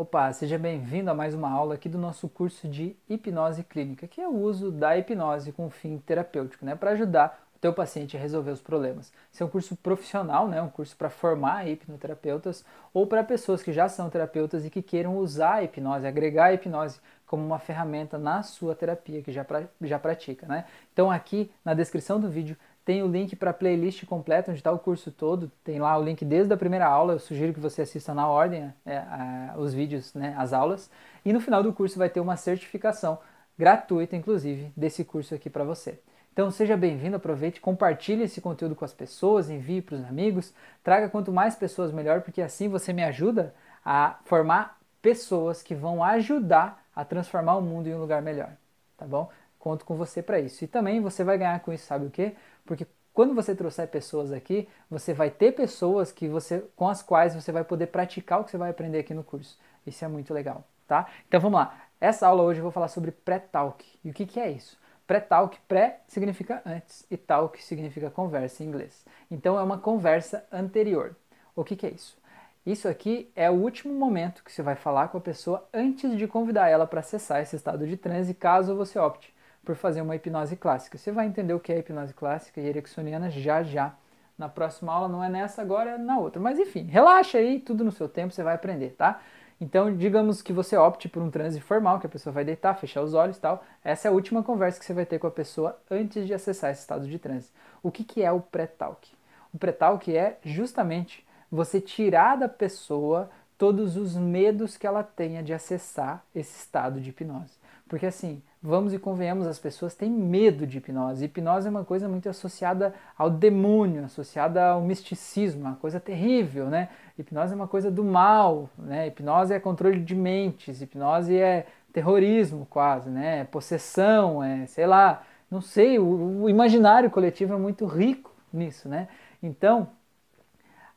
Opa, seja bem-vindo a mais uma aula aqui do nosso curso de hipnose clínica, que é o uso da hipnose com fim terapêutico, né, para ajudar o teu paciente a resolver os problemas. Esse é um curso profissional, né, um curso para formar hipnoterapeutas ou para pessoas que já são terapeutas e que queiram usar a hipnose, agregar a hipnose como uma ferramenta na sua terapia que já, pra, já pratica, né? Então aqui na descrição do vídeo tem o link para a playlist completa, onde está o curso todo. Tem lá o link desde a primeira aula. Eu sugiro que você assista na ordem é, a, os vídeos, né, as aulas. E no final do curso vai ter uma certificação gratuita, inclusive, desse curso aqui para você. Então seja bem-vindo, aproveite, compartilhe esse conteúdo com as pessoas, envie para os amigos, traga quanto mais pessoas melhor, porque assim você me ajuda a formar pessoas que vão ajudar a transformar o mundo em um lugar melhor, tá bom? Conto com você para isso. E também você vai ganhar com isso, sabe o quê? Porque quando você trouxer pessoas aqui, você vai ter pessoas que você, com as quais você vai poder praticar o que você vai aprender aqui no curso. Isso é muito legal, tá? Então vamos lá. Essa aula hoje eu vou falar sobre pré-talk. E o que, que é isso? Pré-talk, pré significa antes e talk significa conversa em inglês. Então é uma conversa anterior. O que, que é isso? Isso aqui é o último momento que você vai falar com a pessoa antes de convidar ela para acessar esse estado de transe, caso você opte por fazer uma hipnose clássica. Você vai entender o que é hipnose clássica e ericksoniana já já. Na próxima aula, não é nessa agora, é na outra. Mas enfim, relaxa aí, tudo no seu tempo, você vai aprender, tá? Então, digamos que você opte por um transe formal, que a pessoa vai deitar, fechar os olhos e tal. Essa é a última conversa que você vai ter com a pessoa antes de acessar esse estado de transe. O que, que é o pré-talk? O pré-talk é justamente você tirar da pessoa todos os medos que ela tenha de acessar esse estado de hipnose. Porque assim, vamos e convenhamos, as pessoas têm medo de hipnose. Hipnose é uma coisa muito associada ao demônio, associada ao misticismo, uma coisa terrível, né? Hipnose é uma coisa do mal, né? Hipnose é controle de mentes, hipnose é terrorismo quase, né? É possessão, é, sei lá, não sei, o, o imaginário coletivo é muito rico nisso, né? Então,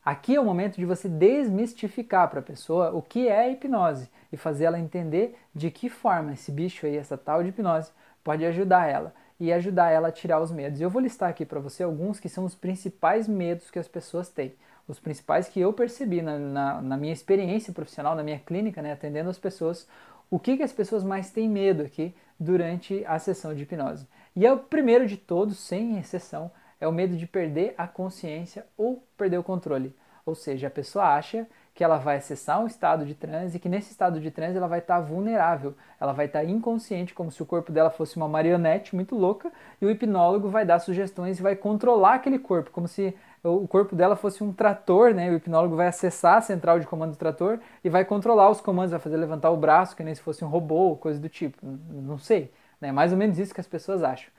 Aqui é o momento de você desmistificar para a pessoa o que é hipnose e fazer ela entender de que forma esse bicho aí, essa tal de hipnose, pode ajudar ela e ajudar ela a tirar os medos. Eu vou listar aqui para você alguns que são os principais medos que as pessoas têm, os principais que eu percebi na, na, na minha experiência profissional, na minha clínica, né, atendendo as pessoas, o que, que as pessoas mais têm medo aqui durante a sessão de hipnose. E é o primeiro de todos, sem exceção, é o medo de perder a consciência ou perder o controle. Ou seja, a pessoa acha que ela vai acessar um estado de transe e que nesse estado de transe ela vai estar vulnerável, ela vai estar inconsciente, como se o corpo dela fosse uma marionete muito louca, e o hipnólogo vai dar sugestões e vai controlar aquele corpo, como se o corpo dela fosse um trator, né? O hipnólogo vai acessar a central de comando do trator e vai controlar os comandos, vai fazer levantar o braço, que nem se fosse um robô, coisa do tipo. Não sei, né? Mais ou menos isso que as pessoas acham.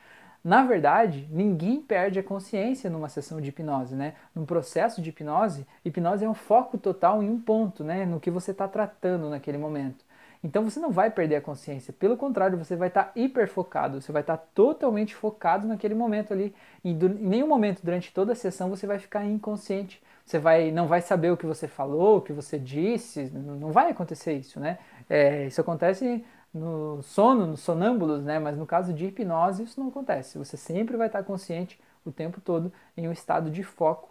Na verdade, ninguém perde a consciência numa sessão de hipnose, né? Num processo de hipnose, hipnose é um foco total em um ponto, né? No que você está tratando naquele momento. Então você não vai perder a consciência, pelo contrário, você vai estar tá hiper focado, você vai estar tá totalmente focado naquele momento ali. E em nenhum momento durante toda a sessão você vai ficar inconsciente. Você vai, não vai saber o que você falou, o que você disse, não vai acontecer isso, né? É, isso acontece no sono, nos sonâmbulos, né? Mas no caso de hipnose isso não acontece. Você sempre vai estar consciente o tempo todo em um estado de foco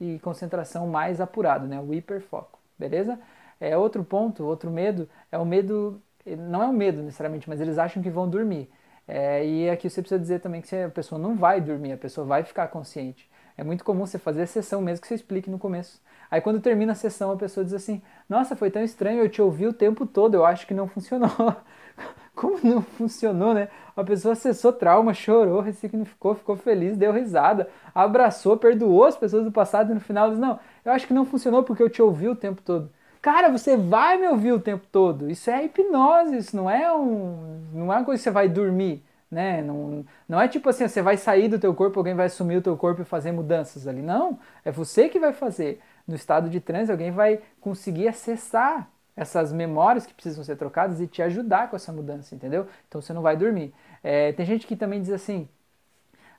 e concentração mais apurado, né? O hiperfoco, beleza? É outro ponto, outro medo é o medo, não é o medo necessariamente, mas eles acham que vão dormir. É, e aqui você precisa dizer também que a pessoa não vai dormir, a pessoa vai ficar consciente. É muito comum você fazer a sessão mesmo que você explique no começo. Aí quando termina a sessão a pessoa diz assim: Nossa, foi tão estranho, eu te ouvi o tempo todo, eu acho que não funcionou. Como não funcionou, né? A pessoa acessou trauma, chorou, ressignificou, ficou feliz, deu risada, abraçou, perdoou as pessoas do passado e no final diz: Não, eu acho que não funcionou porque eu te ouvi o tempo todo. Cara, você vai me ouvir o tempo todo. Isso é hipnose, isso não é um, não é uma coisa que você vai dormir né? Não, não é tipo assim, você vai sair do teu corpo, alguém vai assumir o teu corpo e fazer mudanças ali. Não, é você que vai fazer. No estado de transe, alguém vai conseguir acessar essas memórias que precisam ser trocadas e te ajudar com essa mudança, entendeu? Então você não vai dormir. É, tem gente que também diz assim,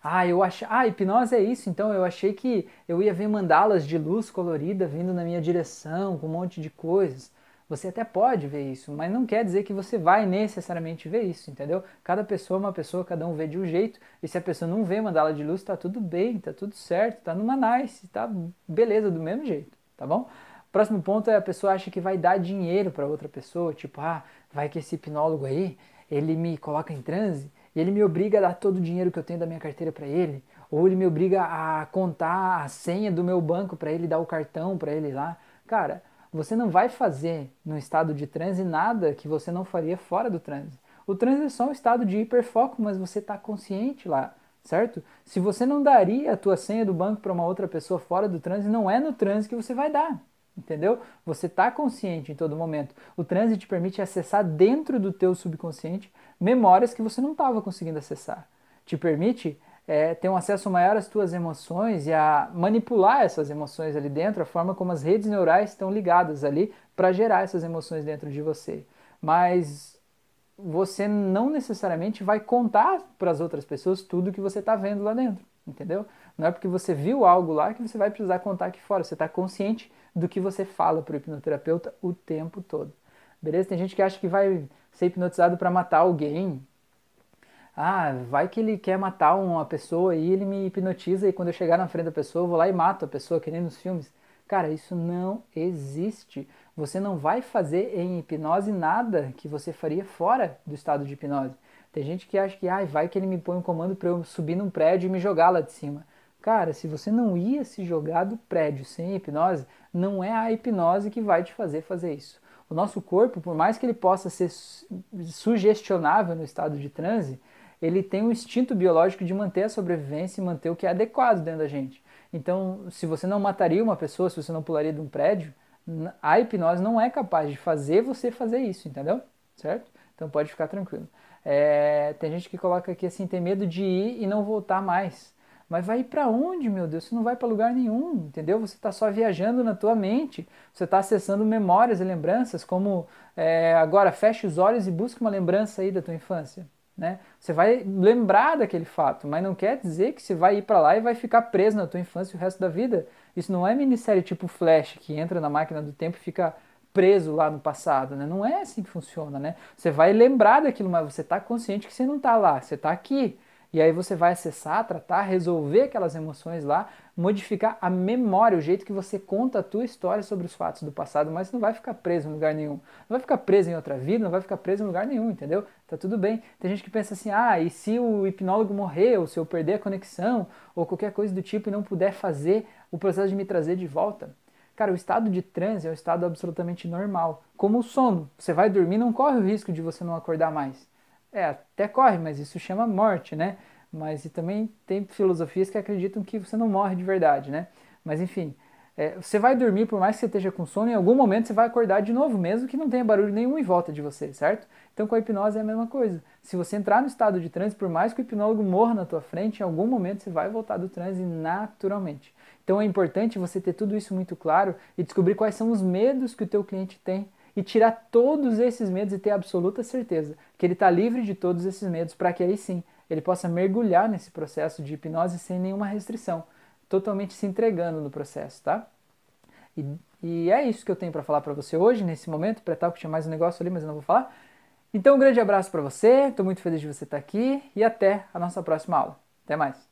ah, eu achei, ah, hipnose é isso, então eu achei que eu ia ver mandalas de luz colorida vindo na minha direção, com um monte de coisas. Você até pode ver isso, mas não quer dizer que você vai necessariamente ver isso, entendeu? Cada pessoa é uma pessoa, cada um vê de um jeito, e se a pessoa não vê mandala de luz, tá tudo bem, tá tudo certo, tá numa nice, tá beleza do mesmo jeito, tá bom? Próximo ponto é a pessoa acha que vai dar dinheiro para outra pessoa, tipo, ah, vai que esse hipnólogo aí, ele me coloca em transe e ele me obriga a dar todo o dinheiro que eu tenho da minha carteira para ele, ou ele me obriga a contar a senha do meu banco para ele dar o cartão para ele lá. Cara, você não vai fazer no estado de transe nada que você não faria fora do transe. O transe é só um estado de hiperfoco, mas você está consciente lá, certo? Se você não daria a tua senha do banco para uma outra pessoa fora do transe, não é no transe que você vai dar, entendeu? Você está consciente em todo momento. O transe te permite acessar dentro do teu subconsciente memórias que você não estava conseguindo acessar. Te permite é, ter um acesso maior às tuas emoções e a manipular essas emoções ali dentro, a forma como as redes neurais estão ligadas ali para gerar essas emoções dentro de você. Mas você não necessariamente vai contar para as outras pessoas tudo que você está vendo lá dentro, entendeu? Não é porque você viu algo lá que você vai precisar contar aqui fora. Você está consciente do que você fala para o hipnoterapeuta o tempo todo. Beleza? Tem gente que acha que vai ser hipnotizado para matar alguém, ah, vai que ele quer matar uma pessoa e ele me hipnotiza e quando eu chegar na frente da pessoa eu vou lá e mato a pessoa, que nem nos filmes. Cara, isso não existe. Você não vai fazer em hipnose nada que você faria fora do estado de hipnose. Tem gente que acha que ah, vai que ele me põe um comando para eu subir num prédio e me jogar lá de cima. Cara, se você não ia se jogar do prédio sem hipnose, não é a hipnose que vai te fazer fazer isso. O nosso corpo, por mais que ele possa ser sugestionável no estado de transe, ele tem um instinto biológico de manter a sobrevivência e manter o que é adequado dentro da gente. Então, se você não mataria uma pessoa, se você não pularia de um prédio, a hipnose não é capaz de fazer você fazer isso, entendeu? Certo? Então pode ficar tranquilo. É, tem gente que coloca aqui assim, tem medo de ir e não voltar mais. Mas vai para onde, meu Deus? Você não vai para lugar nenhum, entendeu? Você está só viajando na tua mente. Você está acessando memórias e lembranças, como é, agora feche os olhos e busque uma lembrança aí da tua infância. Né? Você vai lembrar daquele fato, mas não quer dizer que você vai ir para lá e vai ficar preso na tua infância o resto da vida. Isso não é minissérie tipo Flash, que entra na máquina do tempo e fica preso lá no passado, né? Não é assim que funciona, né? Você vai lembrar daquilo, mas você está consciente que você não está lá, você está aqui. E aí você vai acessar, tratar, resolver aquelas emoções lá, modificar a memória, o jeito que você conta a tua história sobre os fatos do passado, mas não vai ficar preso em lugar nenhum. Não vai ficar preso em outra vida, não vai ficar preso em lugar nenhum, entendeu? Tá tudo bem. Tem gente que pensa assim: "Ah, e se o hipnólogo morrer, ou se eu perder a conexão, ou qualquer coisa do tipo e não puder fazer o processo de me trazer de volta?" Cara, o estado de transe é um estado absolutamente normal. Como o sono. Você vai dormir, não corre o risco de você não acordar mais. É, até corre, mas isso chama morte, né? Mas também tem filosofias que acreditam que você não morre de verdade, né? Mas enfim, é, você vai dormir, por mais que você esteja com sono, em algum momento você vai acordar de novo, mesmo que não tenha barulho nenhum em volta de você, certo? Então com a hipnose é a mesma coisa. Se você entrar no estado de transe, por mais que o hipnólogo morra na tua frente, em algum momento você vai voltar do transe naturalmente. Então é importante você ter tudo isso muito claro e descobrir quais são os medos que o teu cliente tem e tirar todos esses medos e ter absoluta certeza que ele está livre de todos esses medos para que aí sim ele possa mergulhar nesse processo de hipnose sem nenhuma restrição, totalmente se entregando no processo, tá? E, e é isso que eu tenho para falar para você hoje, nesse momento. Para que tinha mais um negócio ali, mas eu não vou falar. Então, um grande abraço para você, estou muito feliz de você estar aqui e até a nossa próxima aula. Até mais!